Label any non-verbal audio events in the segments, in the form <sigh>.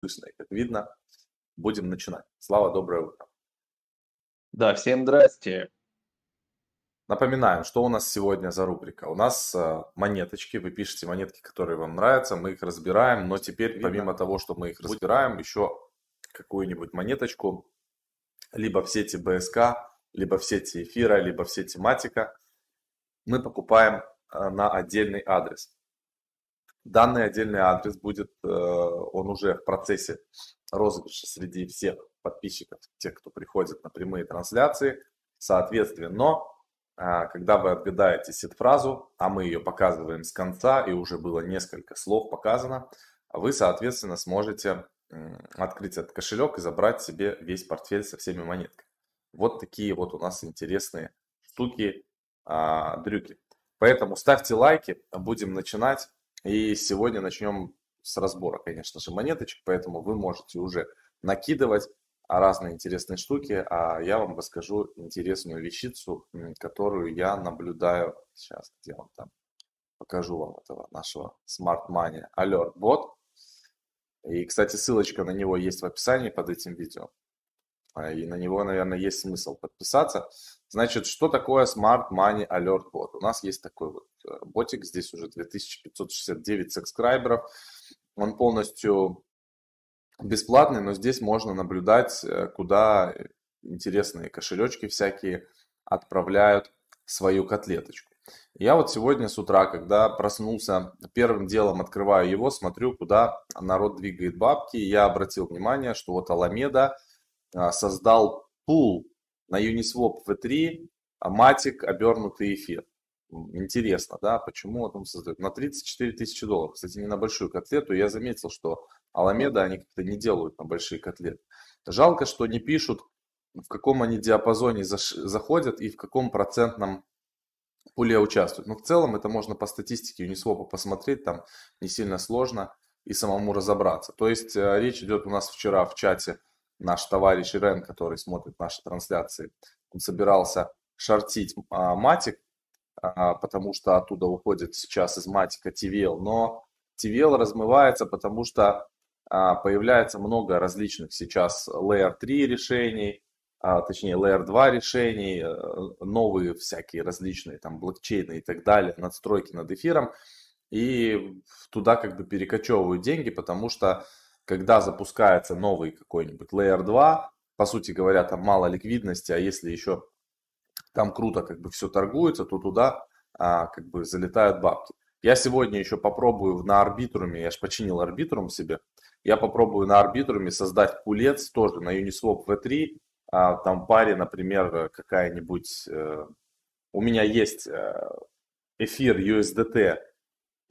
слышно и как видно. Будем начинать. Слава, доброе утро. Да, всем здрасте. Напоминаем, что у нас сегодня за рубрика. У нас э, монеточки, вы пишете монетки, которые вам нравятся, мы их разбираем, но теперь Видно. помимо того, что мы их разбираем, еще какую-нибудь монеточку либо в сети БСК, либо в сети эфира, либо в сети матика мы покупаем э, на отдельный адрес. Данный отдельный адрес будет, э, он уже в процессе розыгрыша среди всех подписчиков, тех, кто приходит на прямые трансляции. Соответственно, э, когда вы отгадаете сет-фразу, а мы ее показываем с конца, и уже было несколько слов показано, вы, соответственно, сможете открыть этот кошелек и забрать себе весь портфель со всеми монетками. Вот такие вот у нас интересные штуки, а, дрюки. Поэтому ставьте лайки, будем начинать. И сегодня начнем с разбора, конечно же, монеточек, поэтому вы можете уже накидывать разные интересные штуки, а я вам расскажу интересную вещицу, которую я наблюдаю. Сейчас, где он там? Покажу вам этого нашего Smart Money Alert Bot. И, кстати, ссылочка на него есть в описании под этим видео. А, и на него, наверное, есть смысл подписаться. Значит, что такое Smart Money Alert Bot? У нас есть такой вот э, ботик, здесь уже 2569 сабскрайберов. Он полностью бесплатный, но здесь можно наблюдать, э, куда интересные кошелечки всякие отправляют свою котлеточку. Я вот сегодня с утра, когда проснулся, первым делом открываю его, смотрю, куда народ двигает бабки. Я обратил внимание, что вот Аламеда – а, создал пул на Uniswap V3, а матик обернутый эфир. Интересно, да, почему он создает? На 34 тысячи долларов. Кстати, не на большую котлету. Я заметил, что Аламеда они как-то не делают на большие котлеты. Жалко, что не пишут, в каком они диапазоне заходят и в каком процентном пуле участвуют. Но в целом это можно по статистике Uniswap посмотреть, там не сильно сложно и самому разобраться. То есть э, речь идет у нас вчера в чате наш товарищ Ирен, который смотрит наши трансляции, он собирался шортить а, матик, а, потому что оттуда уходит сейчас из матика TVL, но TVL размывается, потому что а, появляется много различных сейчас Layer 3 решений, точнее Layer 2 решений, э, новые всякие различные там блокчейны и так далее, надстройки над эфиром, и туда как бы перекочевывают деньги, потому что когда запускается новый какой-нибудь Layer 2, по сути говоря, там мало ликвидности, а если еще там круто как бы все торгуется, то туда а, как бы залетают бабки. Я сегодня еще попробую на арбитруме, я же починил арбитрум себе, я попробую на арбитруме создать пулец тоже на Uniswap V3, а, там паре, например, какая-нибудь, э, у меня есть э, эфир USDT,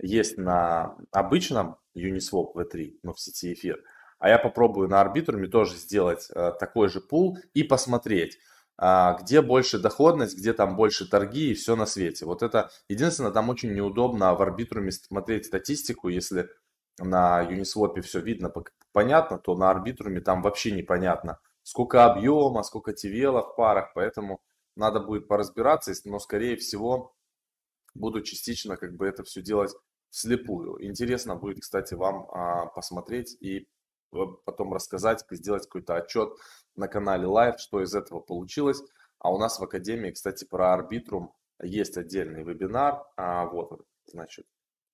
есть на обычном Uniswap V3, ну, в сети эфир. А я попробую на арбитруме тоже сделать э, такой же пул и посмотреть, э, где больше доходность, где там больше торги и все на свете. Вот это единственное, там очень неудобно в арбитруме смотреть статистику, если на Uniswap все видно, понятно, то на арбитруме там вообще непонятно, сколько объема, сколько TVL в парах, поэтому надо будет поразбираться, но скорее всего буду частично как бы это все делать вслепую. Интересно будет, кстати, вам а, посмотреть и потом рассказать, сделать какой-то отчет на канале Live, что из этого получилось. А у нас в Академии, кстати, про Арбитрум есть отдельный вебинар. А, вот, значит,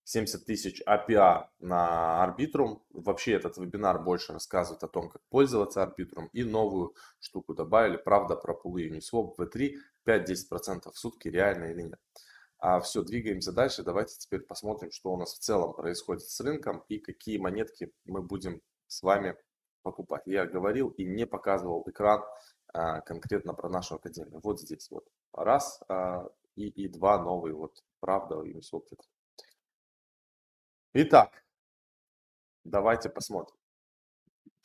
70 тысяч API на Арбитрум. Вообще этот вебинар больше рассказывает о том, как пользоваться Арбитрум. И новую штуку добавили, правда, про пулы Uniswap V3 5-10% в сутки, реально или нет. А все, двигаемся дальше. Давайте теперь посмотрим, что у нас в целом происходит с рынком и какие монетки мы будем с вами покупать. Я говорил и не показывал экран а, конкретно про нашу академию. Вот здесь вот раз а, и, и два новые, вот правда и Uniswap. Итак, давайте посмотрим.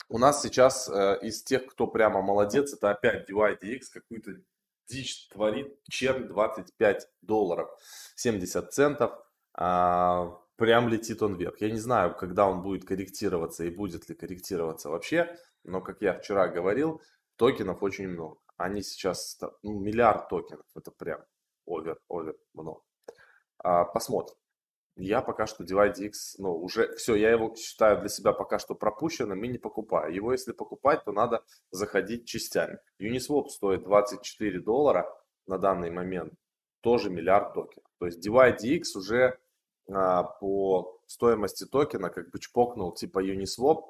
У нас сейчас э, из тех, кто прямо молодец, это опять DYDX, какую-то дичь творит чернь 25 долларов 70 центов. А, прям летит он вверх. Я не знаю, когда он будет корректироваться и будет ли корректироваться вообще, но, как я вчера говорил, токенов очень много. Они сейчас, ну, миллиард токенов, это прям овер, овер много. А, посмотрим. Я пока что DivideX, ну, уже все, я его считаю для себя пока что пропущенным и не покупаю. Его, если покупать, то надо заходить частями. Uniswap стоит 24 доллара на данный момент, тоже миллиард токенов. То есть DivideX уже а, по стоимости токена как бы чпокнул типа Uniswap,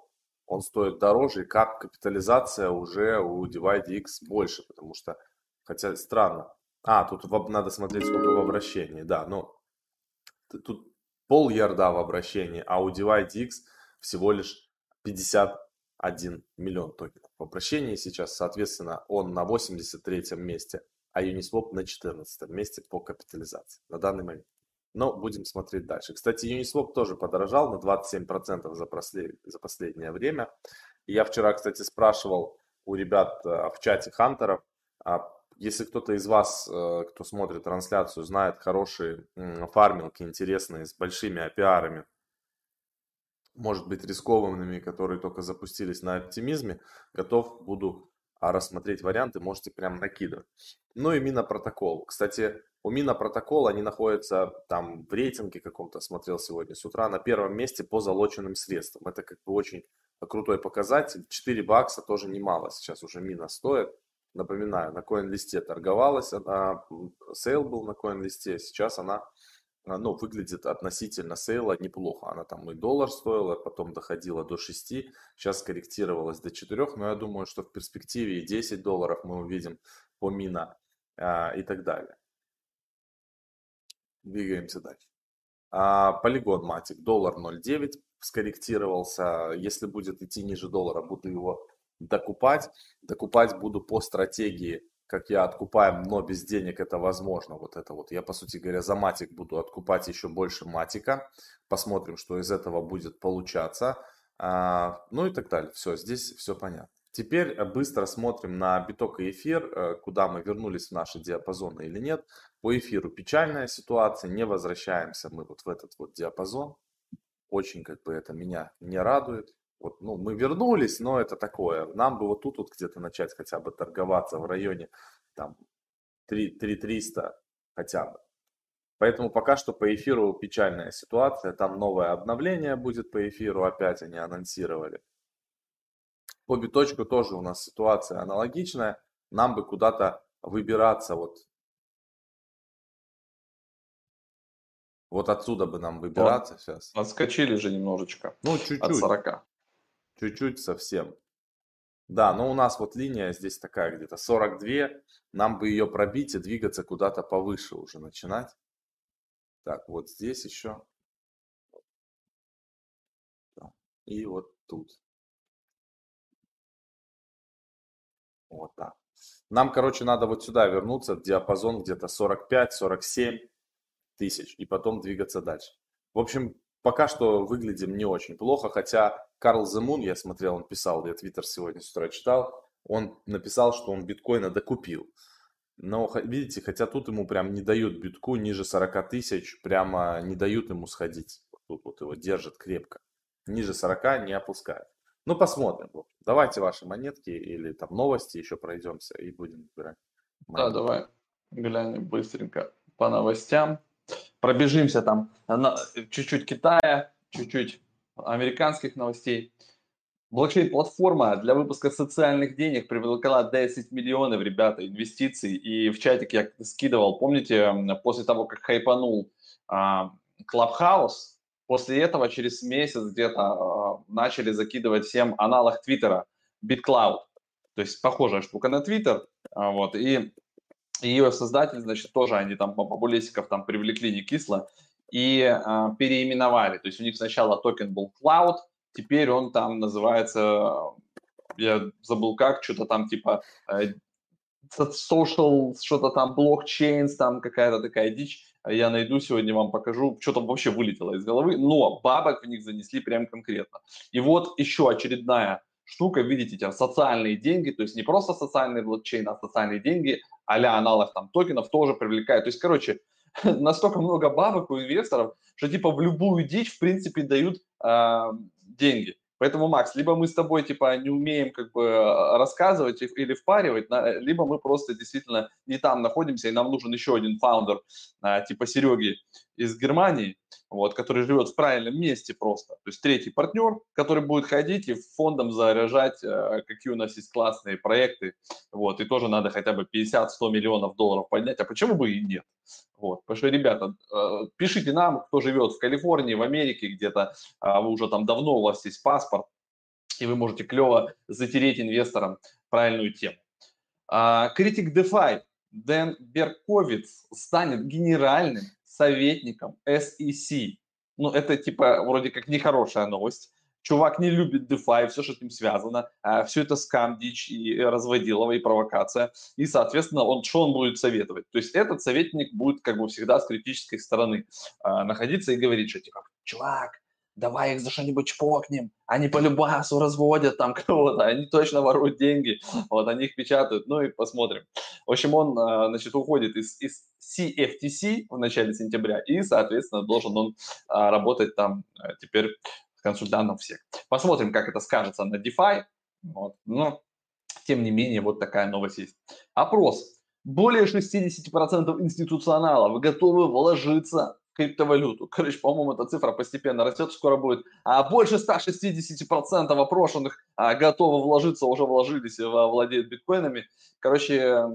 он стоит дороже, и кап капитализация уже у DivideX больше, потому что, хотя странно. А, тут надо смотреть, сколько в обращении, да, но тут пол ярда в обращении, а у DivideX всего лишь 51 миллион токенов. В обращении сейчас, соответственно, он на 83 месте, а Uniswap на 14 месте по капитализации на данный момент. Но будем смотреть дальше. Кстати, Uniswap тоже подорожал на 27% за, за последнее время. И я вчера, кстати, спрашивал у ребят э, в чате хантеров, а если кто-то из вас, э, кто смотрит трансляцию, знает хорошие фарминги интересные, с большими API, может быть рискованными, которые только запустились на оптимизме, готов буду а, рассмотреть варианты, можете прям накидывать. Ну и Минопротокол. Кстати, у Минопротокола они находятся там в рейтинге каком-то, смотрел сегодня с утра, на первом месте по залоченным средствам. Это как бы очень крутой показатель. 4 бакса тоже немало сейчас уже Мина стоит. Напоминаю, на CoinList торговалась, она, sale был на CoinList, сейчас она а, ну, выглядит относительно sale а неплохо. Она там и доллар стоила, потом доходила до 6, сейчас скорректировалась до 4, но я думаю, что в перспективе и 10 долларов мы увидим по Mina а, и так далее. Двигаемся дальше. А, Polygon Matic, доллар 0,9 скорректировался. Если будет идти ниже доллара, буду его докупать. Докупать буду по стратегии, как я откупаем, но без денег это возможно. Вот это вот. Я, по сути говоря, за матик буду откупать еще больше матика. Посмотрим, что из этого будет получаться. А, ну и так далее. Все, здесь все понятно. Теперь э, быстро смотрим на биток и эфир, э, куда мы вернулись в наши диапазоны или нет. По эфиру печальная ситуация, не возвращаемся мы вот в этот вот диапазон. Очень как бы это меня не радует. Вот, ну, мы вернулись, но это такое. Нам бы вот тут вот где-то начать хотя бы торговаться в районе там 3, 3 хотя бы. Поэтому пока что по эфиру печальная ситуация. Там новое обновление будет по эфиру, опять они анонсировали. По биточку тоже у нас ситуация аналогичная. Нам бы куда-то выбираться вот Вот отсюда бы нам выбираться вот. сейчас. Отскочили же немножечко. Ну, чуть-чуть. От 40. Чуть-чуть совсем. Да, но у нас вот линия здесь такая где-то 42. Нам бы ее пробить и двигаться куда-то повыше уже начинать. Так, вот здесь еще. И вот тут. Вот так. Нам, короче, надо вот сюда вернуться, диапазон где-то 45-47 тысяч, и потом двигаться дальше. В общем, пока что выглядим не очень плохо, хотя Карл Земун, я смотрел, он писал, я твиттер сегодня с утра читал, он написал, что он биткоина докупил. Но, видите, хотя тут ему прям не дают битку ниже 40 тысяч, прямо не дают ему сходить. Тут вот его держат крепко. Ниже 40 не опускают. Ну, посмотрим. Давайте ваши монетки или там новости еще пройдемся и будем выбирать. Да, давай глянем быстренько по новостям пробежимся там чуть-чуть Китая, чуть-чуть американских новостей. Блокчейн-платформа для выпуска социальных денег привлекла 10 миллионов, ребята, инвестиций. И в чатик я скидывал, помните, после того, как хайпанул Клабхаус, после этого через месяц где-то а, начали закидывать всем аналог Твиттера, BitCloud. То есть похожая штука на Твиттер. А, вот, и ее создатель, значит, тоже они там популистиков там привлекли не кисло и э, переименовали. То есть у них сначала токен был Cloud, теперь он там называется, я забыл как, что-то там типа э, social, что-то там, блокчейн, там какая-то такая дичь. Я найду сегодня, вам покажу, что там вообще вылетело из головы, но бабок в них занесли прям конкретно. И вот еще очередная штука, видите, там социальные деньги, то есть не просто социальный блокчейн, а социальные деньги, а-ля аналог там токенов тоже привлекают. То есть, короче, <laughs> настолько много бабок у инвесторов, что типа в любую дичь, в принципе, дают э, деньги. Поэтому, Макс, либо мы с тобой типа не умеем как бы рассказывать или впаривать, либо мы просто действительно не там находимся, и нам нужен еще один фаундер типа Сереги из Германии, вот, который живет в правильном месте просто. То есть третий партнер, который будет ходить и фондом заряжать, э, какие у нас есть классные проекты. Вот, и тоже надо хотя бы 50-100 миллионов долларов поднять. А почему бы и нет? Вот, потому что, ребята, э, пишите нам, кто живет в Калифорнии, в Америке где-то, а вы уже там давно, у вас есть паспорт, и вы можете клево затереть инвесторам правильную тему. А, критик DeFi Дэн Берковиц станет генеральным советником SEC. Ну, это типа вроде как нехорошая новость. Чувак не любит DeFi, все, что с ним связано. А, все это скам, дичь и разводилово, и провокация. И, соответственно, он, что он будет советовать? То есть этот советник будет как бы всегда с критической стороны а, находиться и говорить, что типа, чувак, давай их за что-нибудь чпокнем, они по любасу разводят там <laughs> кого-то, они точно воруют деньги, вот, они их печатают, ну и посмотрим. В общем, он, а, значит, уходит из, из CFTC в начале сентября, и, соответственно, должен он а, работать там а, теперь консультантом всех. Посмотрим, как это скажется на DeFi, вот, но, тем не менее, вот такая новость есть. Опрос. Более 60% институционалов готовы вложиться криптовалюту. <laughs> Короче, по-моему, эта цифра постепенно растет, скоро будет. А больше 160% опрошенных а, готовы вложиться, уже вложились и владеют биткоинами. Короче,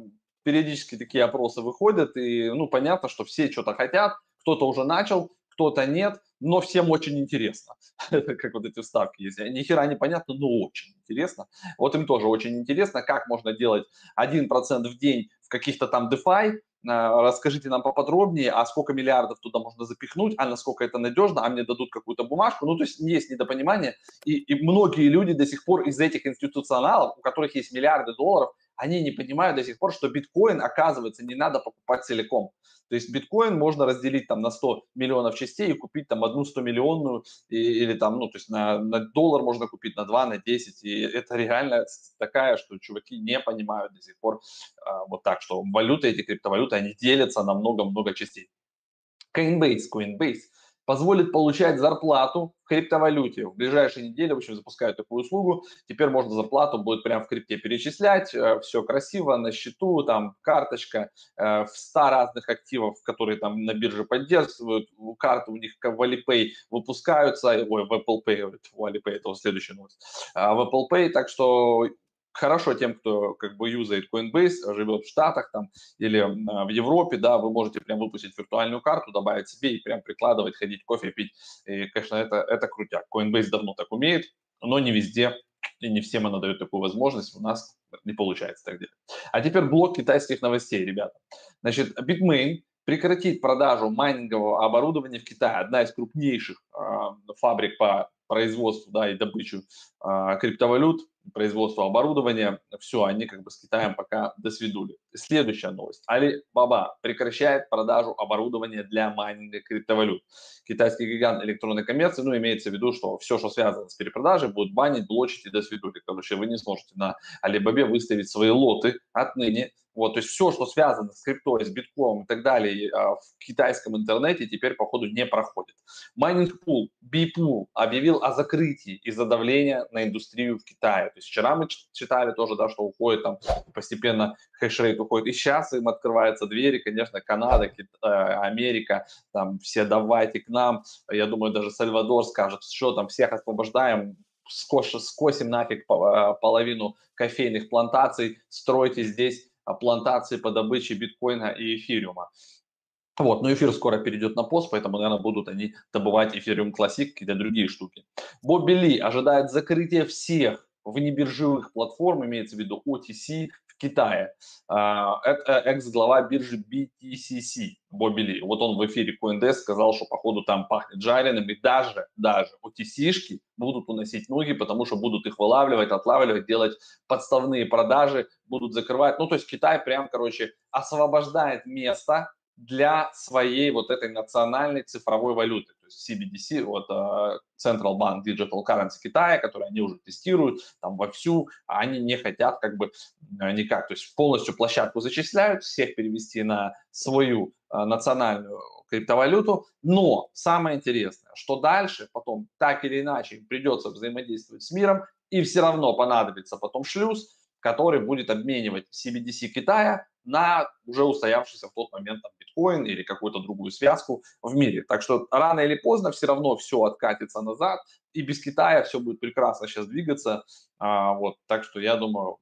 периодически такие опросы выходят, и, ну, понятно, что все что-то хотят, кто-то уже начал, кто-то нет, но всем очень интересно. <laughs> как вот эти вставки есть. Ни хера не понятно, но очень интересно. Вот им тоже очень интересно, как можно делать 1% в день в каких-то там DeFi, а, расскажите нам поподробнее, а сколько миллиардов туда можно запихнуть, а насколько это надежно, а мне дадут какую-то бумажку. Ну, то есть есть недопонимание, и, и многие люди до сих пор из этих институционалов, у которых есть миллиарды долларов, они не понимают до сих пор, что биткоин, оказывается, не надо покупать целиком. То есть биткоин можно разделить там на 100 миллионов частей и купить там одну 100 миллионную или там, ну, то есть на, на доллар можно купить, на 2, на 10. И это реально такая, что чуваки не понимают до сих пор а, вот так, что валюты, эти криптовалюты, они делятся на много-много частей. Coinbase, Coinbase позволит получать зарплату в криптовалюте. В ближайшие недели, в общем, запускают такую услугу. Теперь можно зарплату будет прямо в крипте перечислять. Э, Все красиво, на счету, там карточка э, в 100 разных активов, которые там на бирже поддерживают. Карты у них в Alipay выпускаются. Ой, в Apple Pay, в Alipay это следующая новость. А в Apple Pay, так что хорошо тем, кто как бы юзает Coinbase, живет в Штатах там или в Европе, да, вы можете прям выпустить виртуальную карту, добавить себе и прям прикладывать, ходить кофе пить. И, конечно, это, это крутяк. Coinbase давно так умеет, но не везде и не всем она дает такую возможность. У нас не получается так делать. А теперь блок китайских новостей, ребята. Значит, Bitmain прекратит продажу майнингового оборудования в Китае. Одна из крупнейших э, фабрик по производству да, и добычу э, криптовалют производства оборудования, все, они как бы с Китаем пока досвидули. Следующая новость. Alibaba прекращает продажу оборудования для майнинга криптовалют. Китайский гигант электронной коммерции, ну, имеется в виду, что все, что связано с перепродажей, будут банить, блочить и досвидули. Короче, вы не сможете на Alibaba выставить свои лоты отныне вот, то есть все, что связано с криптой, с битком и так далее а, в китайском интернете теперь, походу, не проходит. Майнинг пул, BeePool объявил о закрытии из-за давления на индустрию в Китае. То есть вчера мы читали тоже, да, что уходит там постепенно хешрейт уходит. И сейчас им открываются двери, конечно, Канада, Китай, э, Америка, там все давайте к нам. Я думаю, даже Сальвадор скажет, что там всех освобождаем, скосим нафиг э, половину кофейных плантаций, стройте здесь плантации по добыче биткоина и эфириума. Вот, но эфир скоро перейдет на пост, поэтому, наверное, будут они добывать эфириум классик, какие-то другие штуки. Бобби Ли ожидает закрытия всех внебиржевых платформ, имеется в виду OTC, Китае. А, это экс-глава биржи BTCC Бобби Ли. Вот он в эфире CoinDesk сказал, что походу там пахнет жареным, и даже, даже OTC-шки будут уносить ноги, потому что будут их вылавливать, отлавливать, делать подставные продажи, будут закрывать. Ну, то есть Китай прям, короче, освобождает место для своей вот этой национальной цифровой валюты. То есть CBDC, вот uh, Central Bank Digital Currency Китая, который они уже тестируют там вовсю, а они не хотят как бы э, никак, то есть полностью площадку зачисляют, всех перевести на свою uh, национальную криптовалюту, но самое интересное, что дальше потом так или иначе придется взаимодействовать с миром, и все равно понадобится потом шлюз, который будет обменивать CBDC Китая на уже устоявшийся в тот момент там, биткоин или какую-то другую связку в мире. Так что рано или поздно все равно все откатится назад, и без Китая все будет прекрасно сейчас двигаться. А, вот, так что я думаю,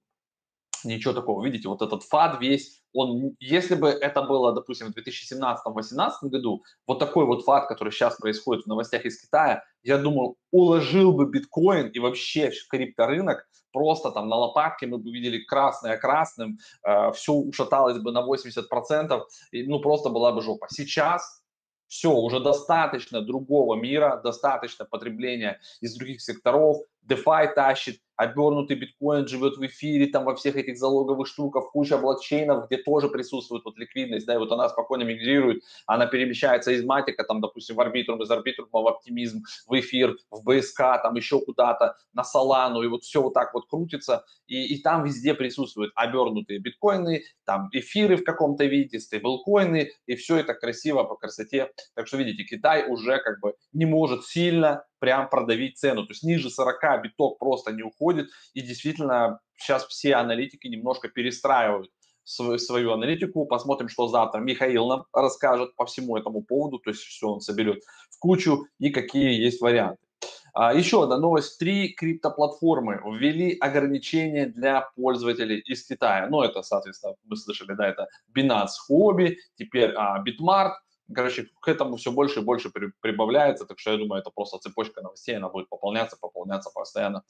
ничего такого. Видите, вот этот фад весь, он, если бы это было, допустим, в 2017-2018 году, вот такой вот фад, который сейчас происходит в новостях из Китая, я думаю, уложил бы биткоин и вообще крипторынок просто там на лопатке мы бы видели красное красным, э, все ушаталось бы на 80%, и, ну просто была бы жопа. Сейчас все, уже достаточно другого мира, достаточно потребления из других секторов, DeFi тащит, обернутый биткоин живет в эфире, там во всех этих залоговых штуках, куча блокчейнов, где тоже присутствует вот ликвидность, да, и вот она спокойно мигрирует, она перемещается из матика, там, допустим, в арбитрум, из арбитрума в оптимизм, в эфир, в БСК, там еще куда-то, на Солану, и вот все вот так вот крутится, и, и там везде присутствуют обернутые биткоины, там эфиры в каком-то виде, стейблкоины, и все это красиво по красоте. Так что, видите, Китай уже как бы не может сильно прям продавить цену. То есть ниже 40 биток просто не уходит. И действительно сейчас все аналитики немножко перестраивают свою, свою аналитику. Посмотрим, что завтра Михаил нам расскажет по всему этому поводу. То есть все он соберет в кучу и какие есть варианты. А, еще одна новость. Три криптоплатформы ввели ограничения для пользователей из Китая. Ну, это, соответственно, мы слышали, да, это Binance Hobby, теперь а, Bitmart, Короче, к этому все больше и больше при, прибавляется, так что я думаю, это просто цепочка новостей, она будет пополняться, пополняться постоянно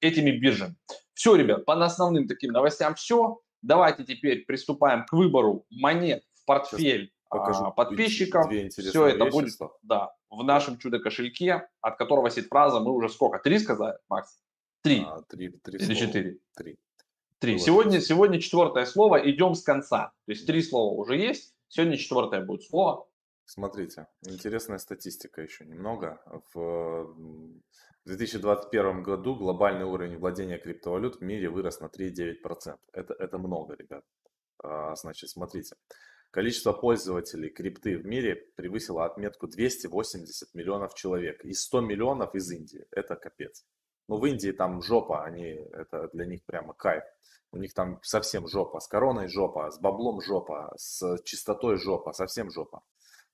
этими биржами. Все, ребят, по основным таким новостям все. Давайте теперь приступаем к выбору монет в портфель покажу а, подписчиков. Все это вещи, будет да, в нашем чудо-кошельке, от которого сидит фраза, мы уже сколько? Три сказали, Макс? Три. А, три, три Или слова. четыре? Три. Три. Сегодня, сегодня четвертое слово, идем с конца. То есть три слова уже есть, сегодня четвертое будет слово. Смотрите, интересная статистика еще немного. В 2021 году глобальный уровень владения криптовалют в мире вырос на 3,9%. Это, это много, ребят. А, значит, смотрите. Количество пользователей крипты в мире превысило отметку 280 миллионов человек. И 100 миллионов из Индии. Это капец. Ну, в Индии там жопа, они, это для них прямо кайф. У них там совсем жопа. С короной жопа, с баблом жопа, с чистотой жопа, совсем жопа.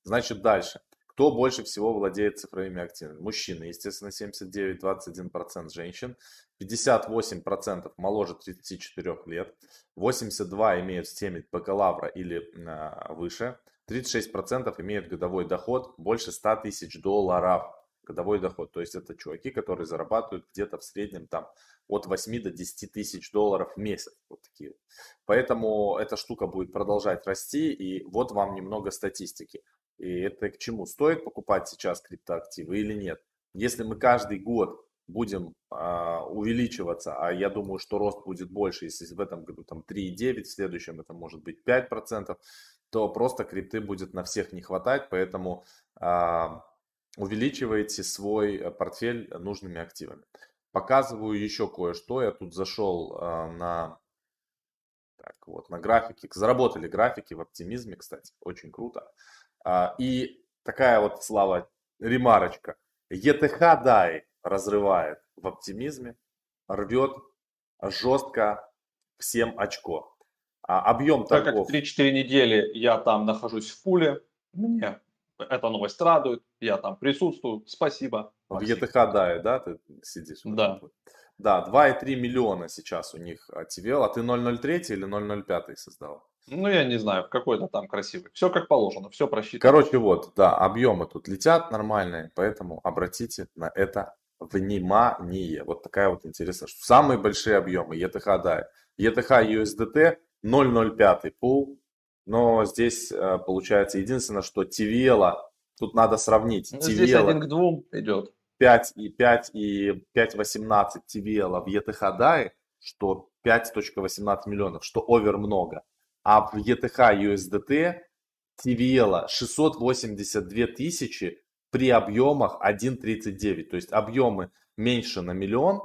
Значит, дальше. Кто больше всего владеет цифровыми активами? Мужчины, естественно, 79-21% женщин, 58% моложе 34 лет, 82% имеют степень бакалавра или э, выше, 36% имеют годовой доход больше 100 тысяч долларов. Годовой доход, то есть это чуваки, которые зарабатывают где-то в среднем там от 8 до 10 тысяч долларов в месяц. Вот такие. Поэтому эта штука будет продолжать расти. И вот вам немного статистики. И это к чему? Стоит покупать сейчас криптоактивы или нет? Если мы каждый год будем а, увеличиваться, а я думаю, что рост будет больше, если в этом году там 3,9, в следующем это может быть 5%, то просто крипты будет на всех не хватать, поэтому а, увеличивайте свой э, портфель нужными активами. Показываю еще кое-что. Я тут зашел а, на, так, вот, на графики. Заработали графики в оптимизме, кстати. Очень круто. А, и такая вот, Слава, ремарочка. ЕТХ DAI разрывает в оптимизме, рвет жестко всем очко. А объем так торгов... как 3-4 недели я там нахожусь в пуле, мне эта новость радует, я там присутствую, спасибо. В ЕТХ DAI, да, ты сидишь? Да. Да, 2,3 миллиона сейчас у них TVL, а ты 003 или 005 создал? Ну, я не знаю, какой-то там красивый. Все как положено, все просчитано. Короче, вот, да, объемы тут летят нормальные, поэтому обратите на это внимание. Вот такая вот интересная штука. Самые большие объемы ETH, да. ETH USDT 0.05 пул, но здесь э, получается единственное, что TVL, тут надо сравнить. Ну, здесь один к двум идет. 5 и 5 и 5.18 TVL в ETH DAI, что 5.18 миллионов, что овер много а в ETH USDT TVL 682 тысячи при объемах 1.39. То есть объемы меньше на миллион,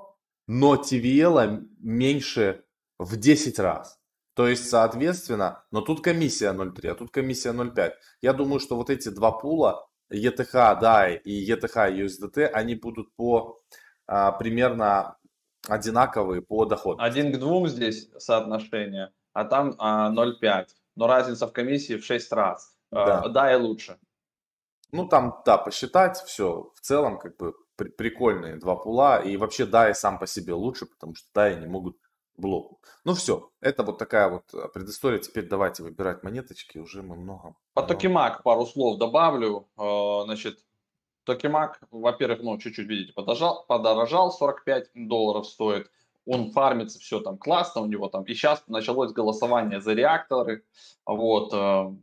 но TVL меньше в 10 раз. То есть, соответственно, но тут комиссия 0.3, а тут комиссия 0.5. Я думаю, что вот эти два пула, ETH DAI и ETH USDT, они будут по а, примерно одинаковые по доходу. Один к двум здесь соотношение а там а, 0,5. Но разница в комиссии в 6 раз. Да. А, да, и лучше. Ну, там, да, посчитать все. В целом, как бы, при- прикольные два пула. И вообще, да, и сам по себе лучше, потому что да, и не могут блоку. Ну все, это вот такая вот э, предыстория. Теперь давайте выбирать монеточки. Уже мы много. По Токимак пару слов добавлю. Э, Значит, Токимак, во-первых, ну, чуть-чуть, видите, подорожал, подорожал, 45 долларов стоит. Он фармится, все там классно у него там. И сейчас началось голосование за реакторы. Вот, э,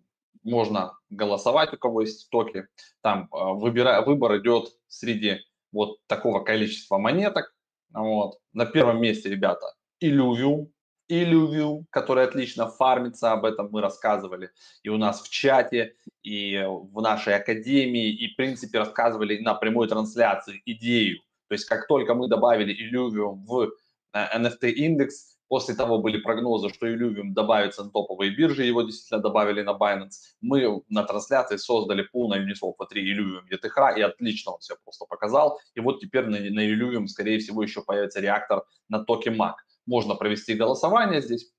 можно голосовать, у кого есть токи. Там э, выбор идет среди вот такого количества монеток. Вот. На первом месте, ребята, Illuvium. Illuvium, который отлично фармится, об этом мы рассказывали и у нас в чате, и в нашей академии, и, в принципе, рассказывали на прямой трансляции идею. То есть, как только мы добавили Illuvium в NFT-индекс, после того были прогнозы, что Illuvium добавится на топовые биржи, его действительно добавили на Binance. Мы на трансляции создали пул на Uniswap 3 Illuvium ETH, и отлично он себя просто показал. И вот теперь на, на Illuvium, скорее всего, еще появится реактор на токе MAC. Можно провести голосование здесь.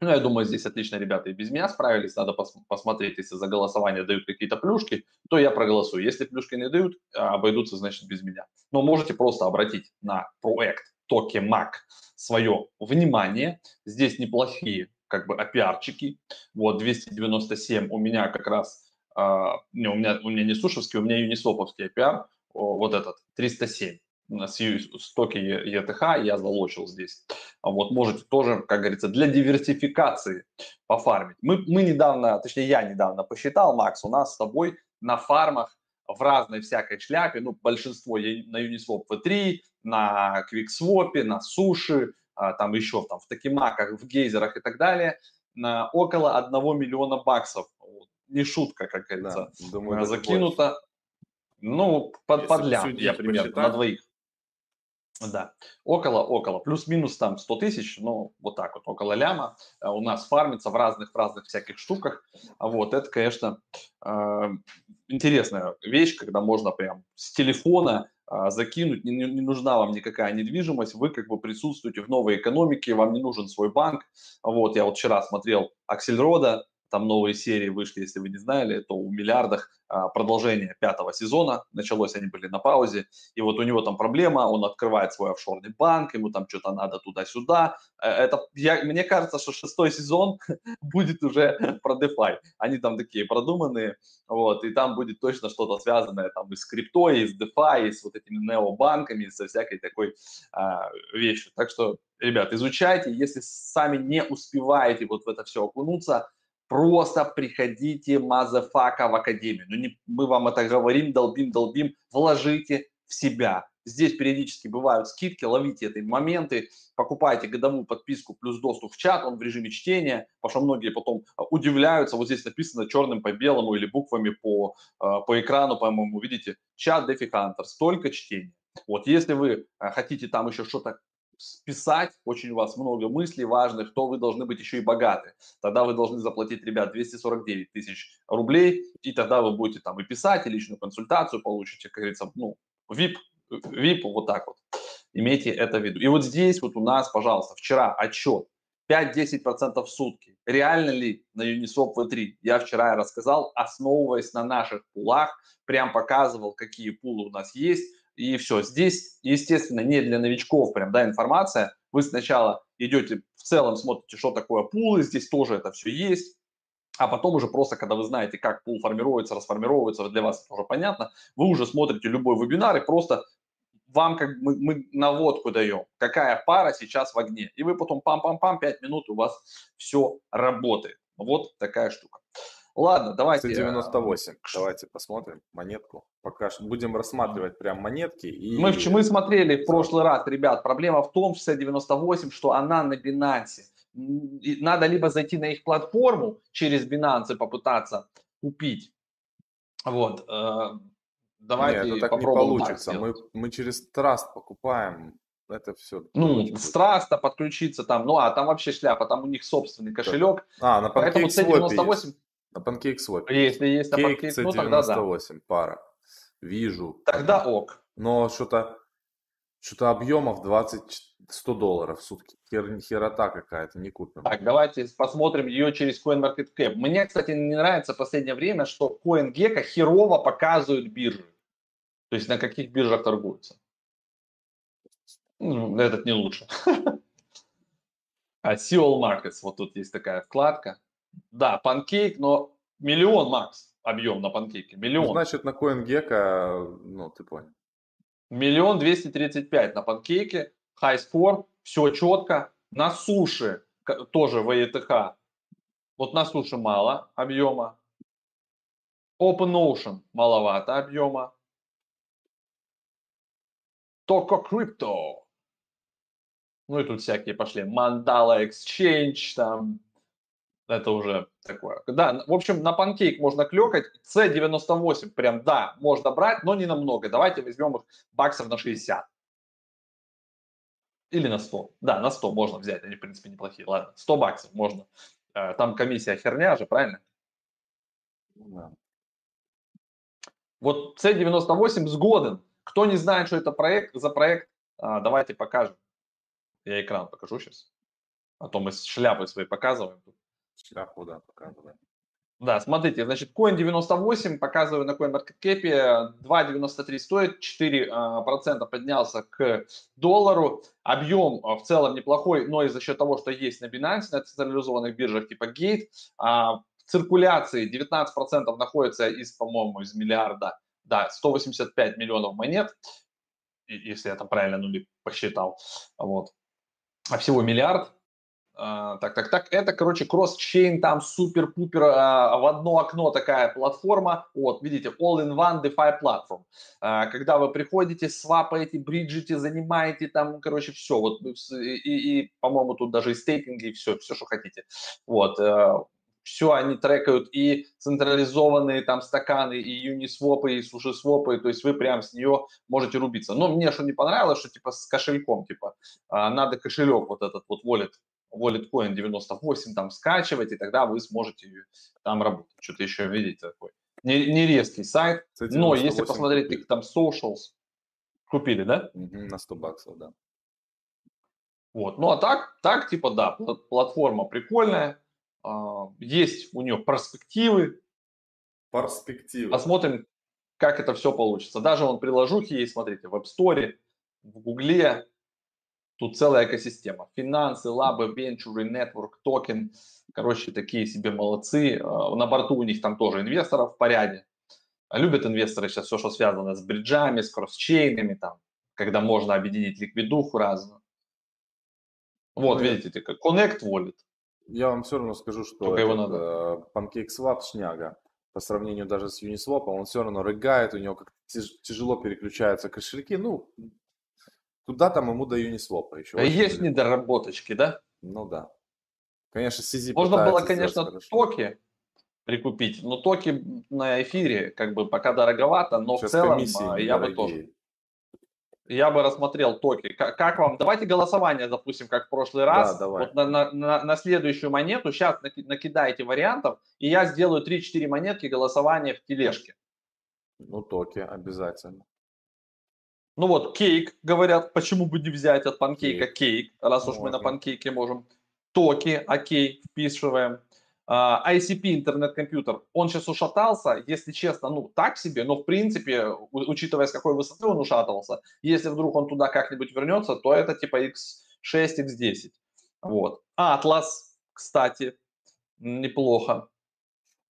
Ну, я думаю, здесь отлично ребята и без меня справились. Надо пос- посмотреть, если за голосование дают какие-то плюшки, то я проголосую. Если плюшки не дают, а, обойдутся, значит, без меня. Но можете просто обратить на проект Tokemak свое внимание. Здесь неплохие как бы опиарчики. Вот 297 у меня как раз, а, не, у меня, у меня не сушевский, у меня юнисоповский опиар, вот этот, 307 с, ю- с токи ETH я залочил здесь. А Вот можете тоже, как говорится, для диверсификации пофармить. Мы, мы недавно, точнее я недавно посчитал, Макс, у нас с тобой на фармах в разной всякой шляпе, ну, большинство на Uniswap V3, на QuickSwap, на суши, а, там еще там в такимаках, в гейзерах и так далее, на около 1 миллиона баксов. Не шутка, как говорится, Да, думаю, закинуто. Ну, под, Если под лям, я примерно, на посчитать. двоих. Да, около, около, плюс-минус там 100 тысяч, ну, вот так вот, около ляма э, у нас фармится в разных, в разных всяких штуках. А Вот, это, конечно, интересная вещь, когда можно прям с телефона а, закинуть, не, не- не нужна вам никакая недвижимость, вы как бы присутствуете в новой экономике, вам не нужен свой банк. Вот, я вот вчера смотрел Аксельрода, там новые серии вышли, если вы не знали, то у миллиардах а, продолжение пятого сезона, началось, они были на паузе, и вот у него там проблема, он открывает свой офшорный банк, ему там что-то надо туда-сюда. Э, Это, я, мне кажется, что шестой сезон <laughs> будет уже про DeFi. Они там такие продуманные, вот, и там будет точно что-то связанное там и с криптой, и с DeFi, и с вот этими необанками, и со всякой такой а, вещью. Так что, ребят, изучайте, если сами не успеваете вот в это все окунуться, просто приходите, motherfucker, в академию. Ну, не, мы вам это говорим, долбим, долбим, вложите в себя. Здесь периодически бывают скидки, ловите эти моменты, покупайте годовую подписку плюс доступ в чат, он в режиме чтения, потому что многие потом а, удивляются, вот здесь написано черным по белому или буквами по, а, по экрану, по-моему, видите, чат DeFi Hunters, только чтение. Вот если вы а, хотите там еще что-то списать, очень у вас много мыслей важных, то вы должны быть еще и богаты. Тогда вы должны заплатить, ребят, 249 тысяч рублей, и тогда вы будете там и писать, и личную консультацию получите, как говорится, ну, VIP, VIP вот так вот. Имейте это в виду. И вот здесь вот у нас, пожалуйста, вчера отчет 5-10% в сутки. Реально ли на Uniswap V3? Я вчера рассказал, основываясь на наших пулах, прям показывал, какие пулы у нас есть. И все. Здесь, естественно, не для новичков прям, да, информация. Вы сначала идете в целом, смотрите, что такое пулы, здесь тоже это все есть. А потом уже просто, когда вы знаете, как пул формируется, расформировывается, для вас это уже понятно, вы уже смотрите любой вебинар и просто вам как мы, мы наводку даем, какая пара сейчас в огне. И вы потом пам-пам-пам, 5 минут у вас все работает. Вот такая штука. Ладно, давайте. 198. Давайте посмотрим монетку. Пока что будем рассматривать прям монетки. И... Мы, мы смотрели в прошлый раз, ребят, проблема в том, 6098, что она на Binance. Надо либо зайти на их платформу через Binance и попытаться купить. Вот. э, Давайте Нет, это так не попробуем так получится. мы, мы через Траст покупаем. Это все. Ну, с Траста подключиться там, ну а там вообще шляпа, там у них собственный кошелек, А, на поэтому PancakeSwap C98, есть. На PancakeSwap. если есть на Кейк Pancake, ну тогда да. C98 пара. Вижу. Тогда ок. Но что-то Что-то объемов 20, 100 долларов в сутки. Хер, херота какая-то, не купим. Так, давайте посмотрим ее через CoinMarketCap. Мне, кстати, не нравится в последнее время, что CoinGecko херово показывают биржи. То есть на каких биржах торгуются. Ну, этот не лучше. А Seoul Markets, вот тут есть такая вкладка. Да, панкейк, но миллион, Макс, объем на панкейке. Миллион. Ну, значит, на CoinGecko, ну, ты понял. Миллион двести тридцать пять на панкейке. High score, все четко. На суше тоже ВЕТХ. Вот на суше мало объема. Open Ocean маловато объема. Токо Crypto. Ну и тут всякие пошли. Mandala Exchange, там, это уже такое. Да, в общем, на панкейк можно клёкать. C98 прям, да, можно брать, но не намного. Давайте возьмем их баксов на 60. Или на 100. Да, на 100 можно взять, они, в принципе, неплохие. Ладно, 100 баксов можно. Э, там комиссия херня же, правильно? Да. Вот C98 сгоден. Кто не знает, что это проект, за проект, а, давайте покажем. Я экран покажу сейчас. А то мы шляпы свои показываем. Шляпу, да, показываем. Да, смотрите, значит, Coin 98 показываю на CoinMarketCap, 2.93 стоит, 4% а, поднялся к доллару. Объем а, в целом неплохой, но и за счет того, что есть на Binance, на централизованных биржах типа Gate, в циркуляции 19% находится из, по-моему, из миллиарда, да, 185 миллионов монет, если я там правильно нули посчитал, вот а всего миллиард. А, так, так, так, это, короче, кросс-чейн, там супер-пупер а, в одно окно такая платформа, вот, видите, all-in-one DeFi platform. А, когда вы приходите, свапаете, бриджите, занимаете там, короче, все, вот, и, и по-моему, тут даже и стейкинги, и все, все, что хотите. Вот, все они трекают и централизованные там стаканы, и Uniswap, и SushiSwap, то есть вы прям с нее можете рубиться. Но мне что не понравилось, что типа с кошельком, типа надо кошелек вот этот вот wallet, wallet coin 98 там скачивать, и тогда вы сможете там работать. Что-то еще видите такой. Не, не резкий сайт, но если посмотреть их там socials, купили, да? На 100 баксов, да. Вот, ну а так, так типа да, платформа прикольная, а, есть у нее перспективы. Перспективы. Посмотрим, как это все получится. Даже он приложухи есть, смотрите, в App Store, в Гугле. Тут целая экосистема. Финансы, лабы, венчуры, network, токен. Короче, такие себе молодцы. А, на борту у них там тоже инвесторов в порядке. Любят инвесторы сейчас все, что связано с бриджами, с кросс-чейнами, там, когда можно объединить ликвидуху разную. Вот, ну, видите, как Connect Wallet. Я вам все равно скажу, что Только его надо. Э, PancakeSwap шняга по сравнению даже с Uniswap, он все равно рыгает, у него как тяжело переключаются кошельки. Ну, туда там ему до Uniswap еще. А есть недоработочки, да? Ну да. Конечно, CZ Можно было, конечно, хорошо. токи прикупить, но токи на эфире как бы пока дороговато, но Сейчас в целом а, я бы тоже я бы рассмотрел токи. Как, как вам? Давайте голосование запустим, как в прошлый раз. Да, давай. Вот на, на, на, на следующую монету сейчас накидайте вариантов, и я сделаю 3-4 монетки голосования в тележке. Ну, токи обязательно. Ну вот, кейк, говорят, почему бы не взять от панкейка кейк, раз уж мы на панкейке можем. Токи, окей, вписываем. Uh, ICP интернет-компьютер, он сейчас ушатался, если честно, ну так себе, но в принципе, учитывая с какой высоты он ушатывался, если вдруг он туда как-нибудь вернется, то это типа X6, X10. Вот. Atlas, кстати, неплохо.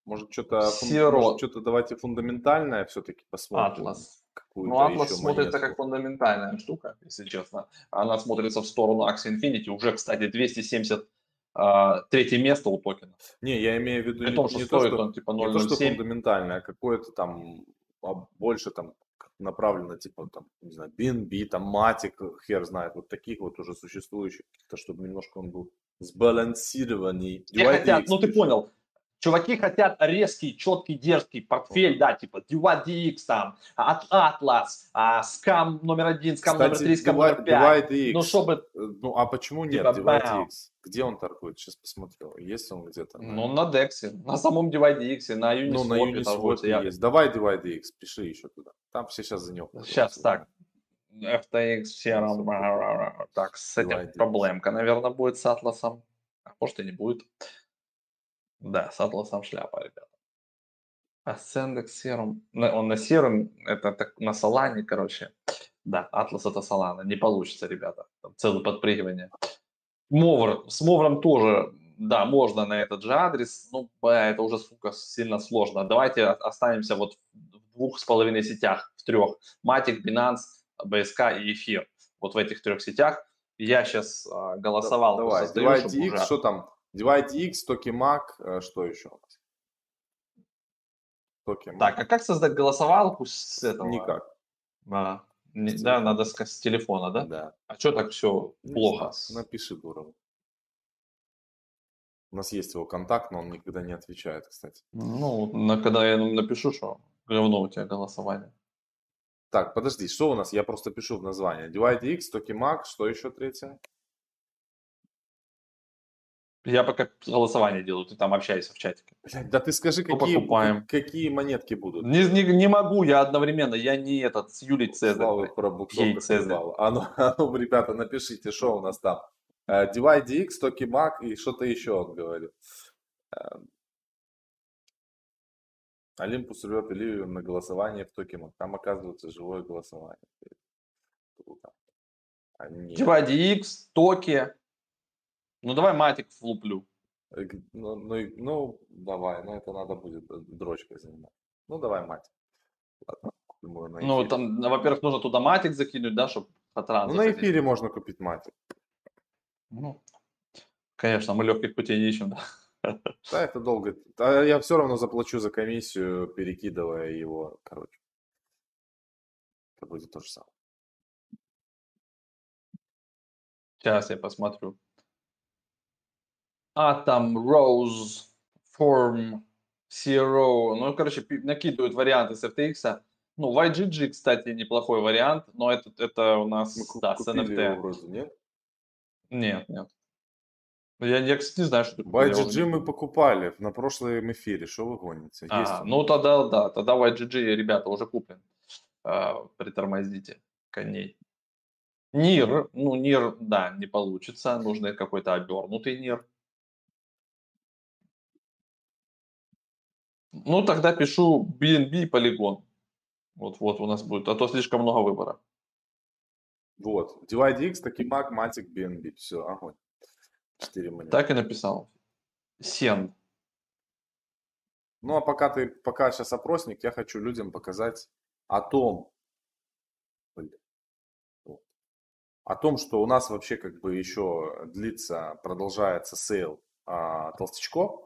Может что-то, может, что-то давайте фундаментальное все-таки посмотрим. Atlas. Ну, Atlas смотрится как фундаментальная штука, если честно. Она смотрится в сторону Axie Infinity. Уже, кстати, 270 а, третье место у токена. Не, я имею в виду При не, том, что не стоит то, что, он типа 0,07. Не то, что фундаментальное, а какое-то там а больше там направлено, типа, там, не знаю, BNB, там, Matic, хер знает, вот таких вот уже существующих, то чтобы немножко он был сбалансированный. Хотят, ну ты понял, Чуваки хотят резкий, четкий, дерзкий портфель, да, типа DYDX там, от Atlas, а, скам номер один, скам Кстати, номер три, скам номер пять. Ну, чтобы... Ну, а почему нет типа, DYDX? Где он торгует? Сейчас посмотрю. Есть он где-то? Ну, на DEX, на самом DYDX, на Uniswap. Ну, на Uniswap есть. Давай DYDX, пиши еще туда. Там все сейчас за него. Сейчас, так. FTX, Serum. Так, с этим проблемка, наверное, будет с Атласом. А может и не будет. Да, с Атласом шляпа, ребята. Ascendex Serum. На- Он на Serum, это так, на Solana, короче. Да, Атлас это Solana. Не получится, ребята. Там целое подпрыгивание. Мовр. С Мовром тоже, да, можно на этот же адрес. Ну, это уже, сука, сильно сложно. Давайте останемся вот в двух с половиной сетях, в трех. Matic, Binance, BSK и Эфир. Вот в этих трех сетях. Я сейчас голосовал. Давай, Divide X, что там? Divide X, Tokimac, э, что еще у нас? Tokimac. Так, а как создать голосовалку с этого? Никак. А, не- да, надо с, с телефона, да? Да. А что так все Не плохо? знаю, Напиши Дурову. У нас есть его контакт, но он никогда не отвечает, кстати. Ну, на- когда я напишу, что говно у тебя голосование. Так, подожди, что у нас? Я просто пишу в название. Divide X, Tokimac, что еще третье? Я пока голосование делаю, ты там общайся в чатике. Да ты скажи, Что какие, покупаем? какие монетки будут. Не, не, не могу, я одновременно, я не этот, с Юлей Цезарь. Слава про Ей буксовку Цезарь. А ну, <laughs> а ну, ребята, напишите, что у нас там. Divide X, Tokimac и что-то еще он говорит. Э, Олимпус рвет Ливию на голосование в Токимак. Там оказывается живое голосование. А нет. Divide X, Токи. Ну, давай матик влуплю. Э, Ну, ну, ну, давай, ну это надо будет э, дрочкой заниматься. Ну, давай, мать. Ладно, Ну, там, во-первых, нужно туда матик закинуть, да, чтобы Ну, на эфире можно купить мать. Ну, конечно, мы легких путей не ищем, да. <laughs> Да, это долго. А я все равно заплачу за комиссию, перекидывая его, короче. Это будет то же самое. Сейчас я посмотрю. Там Rose, Form, Zero. Ну, короче, накидывают варианты с FTX. Ну, YGG, кстати, неплохой вариант, но это, это у нас, Мы да, с NFT. его вроде, нет? Нет, нет. Я, я, кстати, не знаю, что его YGG мы покупали на прошлом эфире. Что вы гоните? А, Есть ну тогда, да, тогда YGG, ребята, уже куплен. А, притормозите коней. НИР, ну НИР, да, не получится, нужно какой-то обернутый НИР. Ну, тогда пишу BNB и полигон. Вот, вот у нас будет, а то слишком много выбора. Вот. Divide X, Tokimac, Matic, BNB. Все, огонь. Четыре монеты. Так и написал. Сен. Ну, а пока ты, пока сейчас опросник, я хочу людям показать о том, о том, что у нас вообще как бы еще длится, продолжается sale а, толстячков.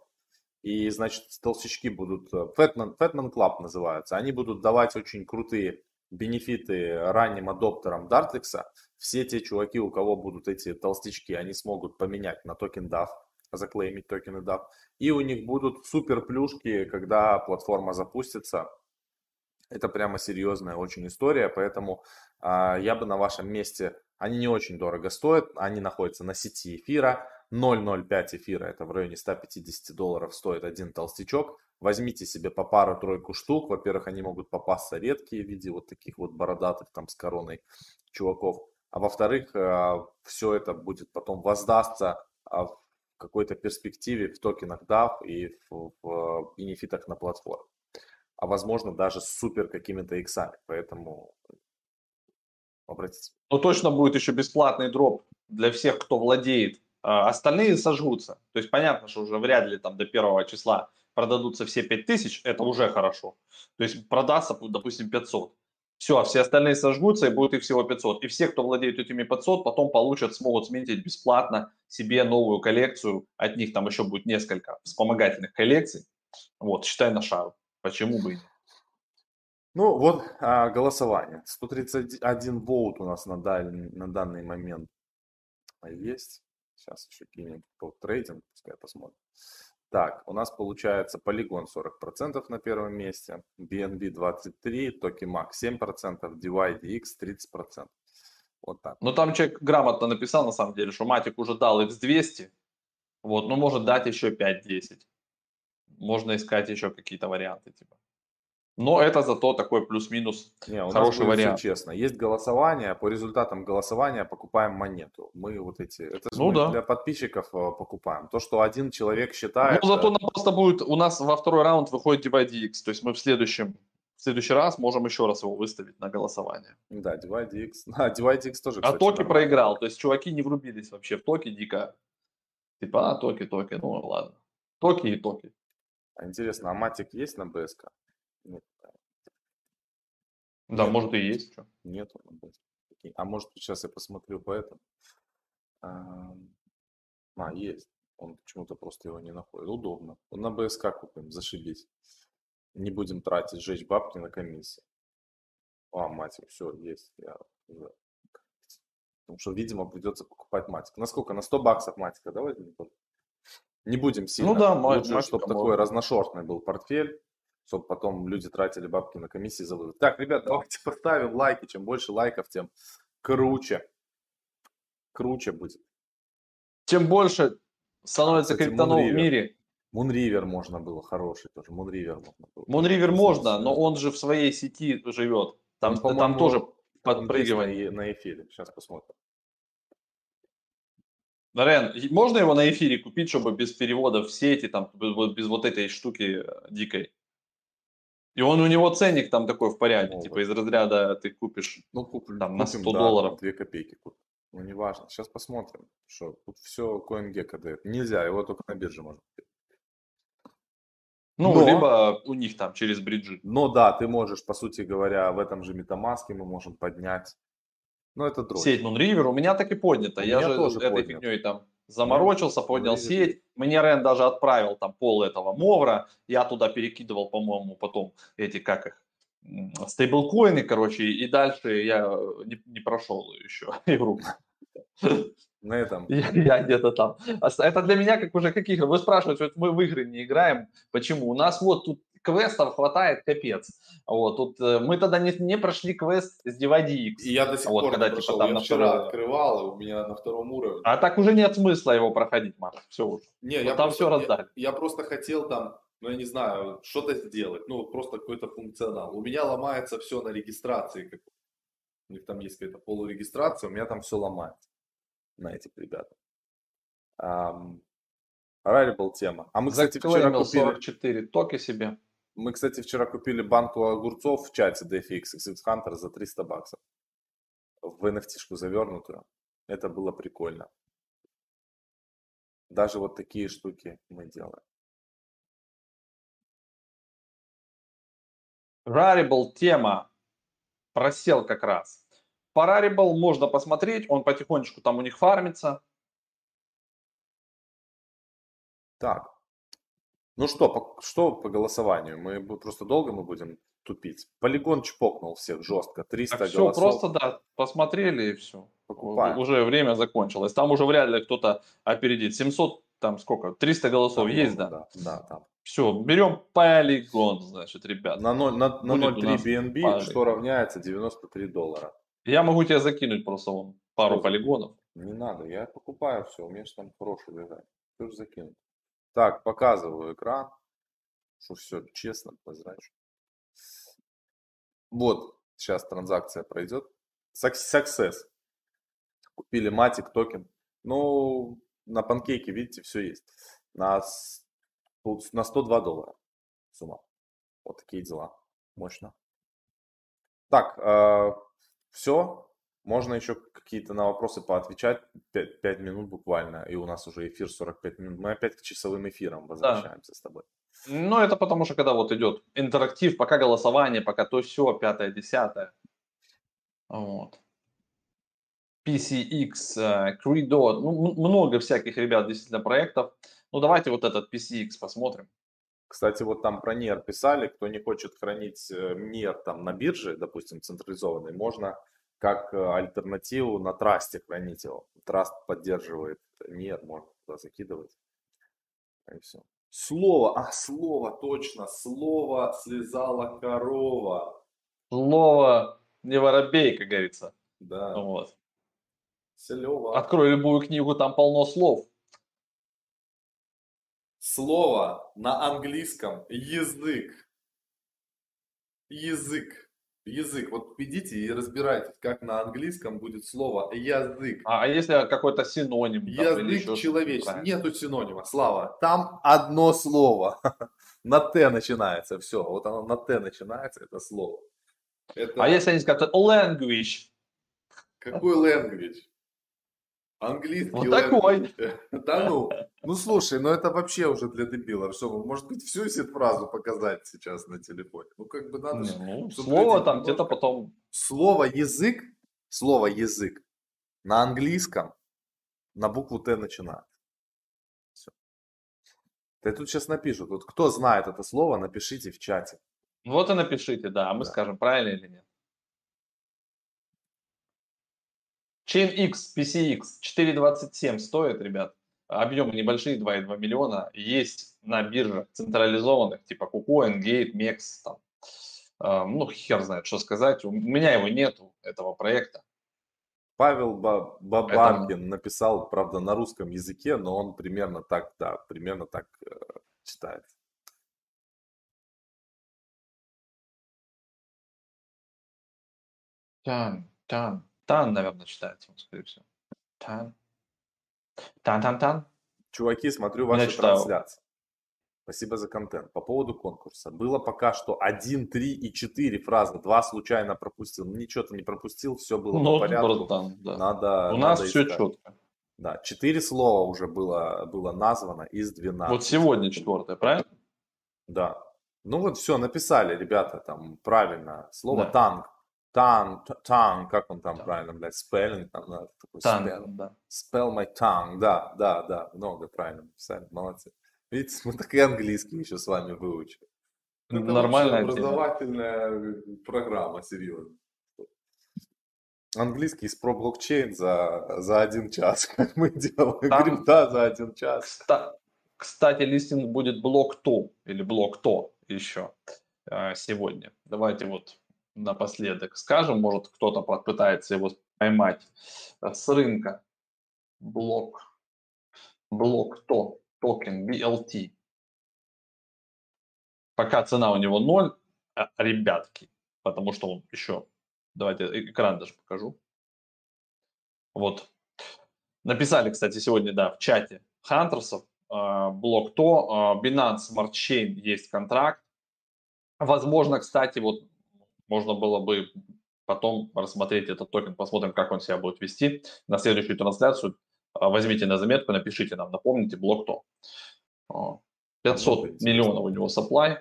И, значит, толстячки будут, э, Fatman, Fatman Club называются, они будут давать очень крутые бенефиты ранним адоптерам DartFlex. Все те чуваки, у кого будут эти толстячки, они смогут поменять на токен DAF, заклеймить токены DAF. И у них будут супер плюшки, когда платформа запустится. Это прямо серьезная очень история, поэтому а, я бы на вашем месте, они не очень дорого стоят, они находятся на сети эфира, 0,05 эфира, это в районе 150 долларов стоит один толстячок. Возьмите себе по пару-тройку штук, во-первых, они могут попасться редкие в виде вот таких вот бородатых там с короной чуваков, а во-вторых, все это будет потом воздастся а, в какой-то перспективе в токенах DAF и в, в бенефитах на платформе. А возможно даже супер какими-то иксами. Поэтому обратите. Ну, точно будет еще бесплатный дроп для всех, кто владеет. А, Остальные сожгутся. То есть понятно, что уже вряд ли там до первого числа продадутся все 5000, это уже хорошо. То есть продастся, допустим, 500. Все, а все остальные сожгутся и будет их всего 500. И все, кто владеет этими 500, потом получат, смогут сменить бесплатно себе новую коллекцию. От них там еще будет несколько вспомогательных коллекций. Вот, считай на шару. Почему бы и нет? Ну вот а, голосование. 131 волт у нас на, даль... на данный момент есть. Сейчас еще кинем по трейдинг, пускай посмотрим. Так, у нас получается полигон 40% на первом месте, BNB 23, Tokimac 7%, Divide X 30%. Вот так. Ну, там человек грамотно написал, на самом деле, что Матик уже дал X200, вот, ну, может дать еще 5-10. Можно искать еще какие-то варианты, типа. Но это зато такой плюс-минус хороший будет все вариант. честно. Есть голосование, по результатам голосования покупаем монету. Мы вот эти, это же Ну да. для подписчиков э, покупаем. То, что один человек Ну, считает, зато э, нам просто будет, у нас во второй раунд выходит Divide X, то есть мы в следующем, в следующий раз можем еще раз его выставить на голосование. да, DivideX, <laughs> а, DivideX тоже, А кстати, Токи нормально. проиграл, то есть чуваки не врубились вообще в Токи дико. Типа, а, Токи, Токи, ну ладно. Токи и Токи. А Интересно, а матик есть на БСК? Нет, Да, Нет. может и есть. БСК. Прикинь. А может сейчас я посмотрю по этому? Ам, А, есть. Он почему-то просто его не находит. Удобно. На БСК купим, зашибись. Не будем тратить, сжечь бабки на комиссии. А, матик, все, есть. Я уже- Потому что, видимо, придется покупать матик. На сколько? На 100 баксов матика, да, возьмем? Не будем сильно. да, ма- Лучше, чтобы такой можно. разношерстный был портфель, чтобы потом люди тратили бабки на комиссии за вывод. Так, ребят, давайте <laughs> поставим лайки. Чем больше лайков, тем круче. Круче будет. Чем больше становится Кстати, криптонов в мире. Мунривер можно было, хороший тоже. Мунривер можно было. Монривер можно, но он же в своей сети живет. Там, Он, там тоже подпрыгивание. на, эфире. Сейчас посмотрим. Рен, можно его на эфире купить, чтобы без перевода в сети, там, без, вот- без вот этой штуки э, дикой? И он у него ценник там такой в порядке, Могут. типа из разряда ты купишь. Ну, куплю, Там на купим, 100 да, долларов. 2 копейки купим. Ну, неважно. Сейчас посмотрим, что тут все CoinGecko дает. Нельзя, его только на бирже можно купить. Ну, Но- либо у них там через бриджи. Но да, ты можешь, по сути говоря, в этом же MetaMask мы можем поднять. Но это дрочь. Сеть Moonriver у меня так и поднята. У Я же тоже этой поднят. фигней там заморочился, поднял сеть. Мне Рен даже отправил там пол этого мовра. Я туда перекидывал, по-моему, потом эти, как их, стейблкоины, короче, и дальше я э, не, не прошел еще <laughs> игру. На этом. Я, я где-то там. А Это для меня как уже каких? Вы спрашиваете, вот мы в игры не играем. Почему? У нас вот тут квестов хватает капец. Вот тут э, мы тогда не, не прошли квест с Divide X. И я до сих Вот, пор когда, не типа, там я на вчера второй- открывал, и у меня на втором уровне. А так уже нет смысла его проходить, Маш. Все уже. Не, Вот я там просто- всё я- раздали. Я, просто хотел там, ну я не знаю, что-то сделать. Ну, просто какой-то функционал. У меня ломается все на регистрации. как- У них там есть какая-то полурегистрация, у меня там все ломается на этих ребят. Ам, Rarible тема. А мы, кстати, вчера купили, 44 токи себе. Мы, кстати, вчера купили банку огурцов в чате DFX XX Hunter за 300 баксов. В NFT-шку завернутую. Это было прикольно. Даже вот такие штуки мы делаем. Rarible тема просел как раз. По Rarible можно посмотреть, он потихонечку там у них фармится. Так. Ну что, по, что по голосованию? Мы просто долго мы будем тупить. Полигон чпокнул всех жестко. 300 Так все, голосов. просто да, посмотрели и все. Покупаем. Уже время закончилось. Там уже вряд ли кто-то опередит. 700, там сколько? 300 голосов Там есть, много, да? Да, да, там. Все, берем полигон, значит, ребят. На, ноль- на, на Будет у 0,3 нас BNB, полигон. что равняется 93 доллара. Я могу тебе закинуть просто вон пару полигонов. Не надо, я покупаю все, у меня же там хороший лежать. Все же закинут. Так, показываю экран, что все честно, прозрачно. Вот, сейчас транзакция пройдет. Suc- Success. Купили матик, токен. Ну, на панкейке, видите, все есть. На, на 102 доллара сумма. Вот такие дела. Мощно. Так, все. Можно еще какие-то на вопросы поотвечать. 5, минут буквально. И у нас уже эфир 45 минут. Мы опять к часовым эфирам возвращаемся с тобой. Ну, это потому что когда вот идет интерактив, пока голосование, пока то все, пятое, десятое. Вот. PCX, э, Credo, ну, много всяких ребят, действительно, проектов. Ну, давайте вот этот PCX посмотрим. Кстати, вот там про NIR писали, кто не хочет хранить э, NIR там на бирже, допустим, централизованный, можно как э, альтернативу на трасте хранить его. Траст поддерживает NIR, можно туда закидывать. И все. Слово, а слово, точно, слово слезала корова. Слово не воробей, как говорится. Да, Вот. Селева. Открой любую книгу, там полно слов. Слово на английском язык. Язык. Язык. Вот идите и разбирайтесь, как на английском будет слово язык. А, а если какой-то синоним? там, Язык человеческий. Нету синонима. Слава. Там одно слово. <laughs> На Т начинается. Все. Вот оно на Т начинается, это слово. Это А если они скажут language? какой language? Английский Вот такой. <laughs> Да ну. Ну слушай, ну это вообще уже для дебилов. Что, может быть, всю фразу показать сейчас на телефоне? Ну как бы надо ну, слово там где-то потом... Слово язык, слово язык на английском на букву Т начинает. Все. Да тут сейчас напишут. Вот кто знает это слово, напишите в чате. Вот и напишите, да, а мы Да. скажем, правильно или нет. Chain X, PCX 4.27 стоит, ребят. Объемы небольшие, 2,2 миллиона. Есть на биржах централизованных, типа KuCoin, Gate, MEX. Там. А, Ну, хер знает, что сказать. У меня его нету, этого проекта. Павел Ба- Бабаркин написал, правда, на русском языке, но он примерно так, да, примерно так э, читает. Тан, тан, тан, наверное, читается, скорее всего. Тан. Тан-тан-тан. Чуваки, смотрю ваши читал. трансляции. Спасибо за контент. По поводу конкурса. Было пока что 1, 3 и 4 фразы. Два случайно пропустил. Ничего ты не пропустил, все было Ну, по порядку. братан, да. Надо, У нас надо все искать. четко. Да, 4 слова уже было, было названо из 12. Вот сегодня четвертое, правильно? Да. Ну вот все, написали, ребята, там правильно. Слово Да. танк. Т- танк, как он там Да. правильно, блядь, спеллинг, там надо такой Тан, spell. да. Spell my tongue, да, да, да, много правильно написали, молодцы. Видите, мы так и английский еще с вами выучили. Это Нормальная вообще тема. образовательная программа, серьезно. Английский из про блокчейн за, за один час, <laughs> как мы делаем. Там- Крипта за один час. Кста- Кстати, листинг будет Blocto или Blocto еще э, сегодня. Давайте вот напоследок скажем, может кто-то попытается его поймать э, с рынка. Блок, Blocto, токен BLT. Пока цена у него 0, а, ребятки, потому что он еще, давайте экран даже покажу. Вот. Написали, кстати, сегодня, да, в чате Хантерсов, э, блок то, э, Binance Smart Chain есть контракт. Возможно, кстати, вот можно было бы потом рассмотреть этот токен, посмотрим, как он себя будет вести. На следующую трансляцию э, возьмите на заметку, напишите нам, напомните, блок то. Э, 500 Много интересного. миллионов у него supply.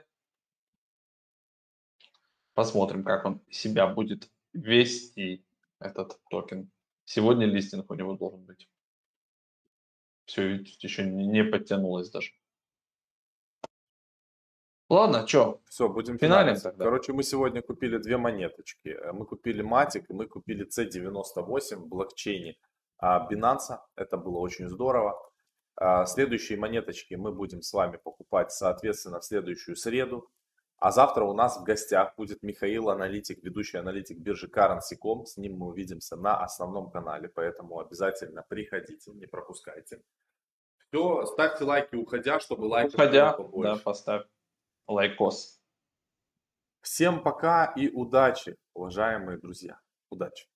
Посмотрим, как он себя будет вести, этот токен. Сегодня листинг у него должен быть. Все, еще не подтянулось даже. Ладно, что? Все, будем финалить. тогда. Короче, мы сегодня купили две монеточки. Э, Мы купили и мы купили C98 в блокчейне а, Binance. Это было очень здорово. А, Следующие монеточки мы будем с вами покупать, соответственно, в следующую среду. А завтра у нас в гостях будет Михаил, аналитик, ведущий аналитик биржи Currency.com. С ним мы увидимся на основном канале, поэтому обязательно приходите, не пропускайте. Все, ставьте лайки, уходя, чтобы лайков Уходя, было побольше. да, поставь лайкос. Всем пока и удачи, уважаемые друзья. Удачи.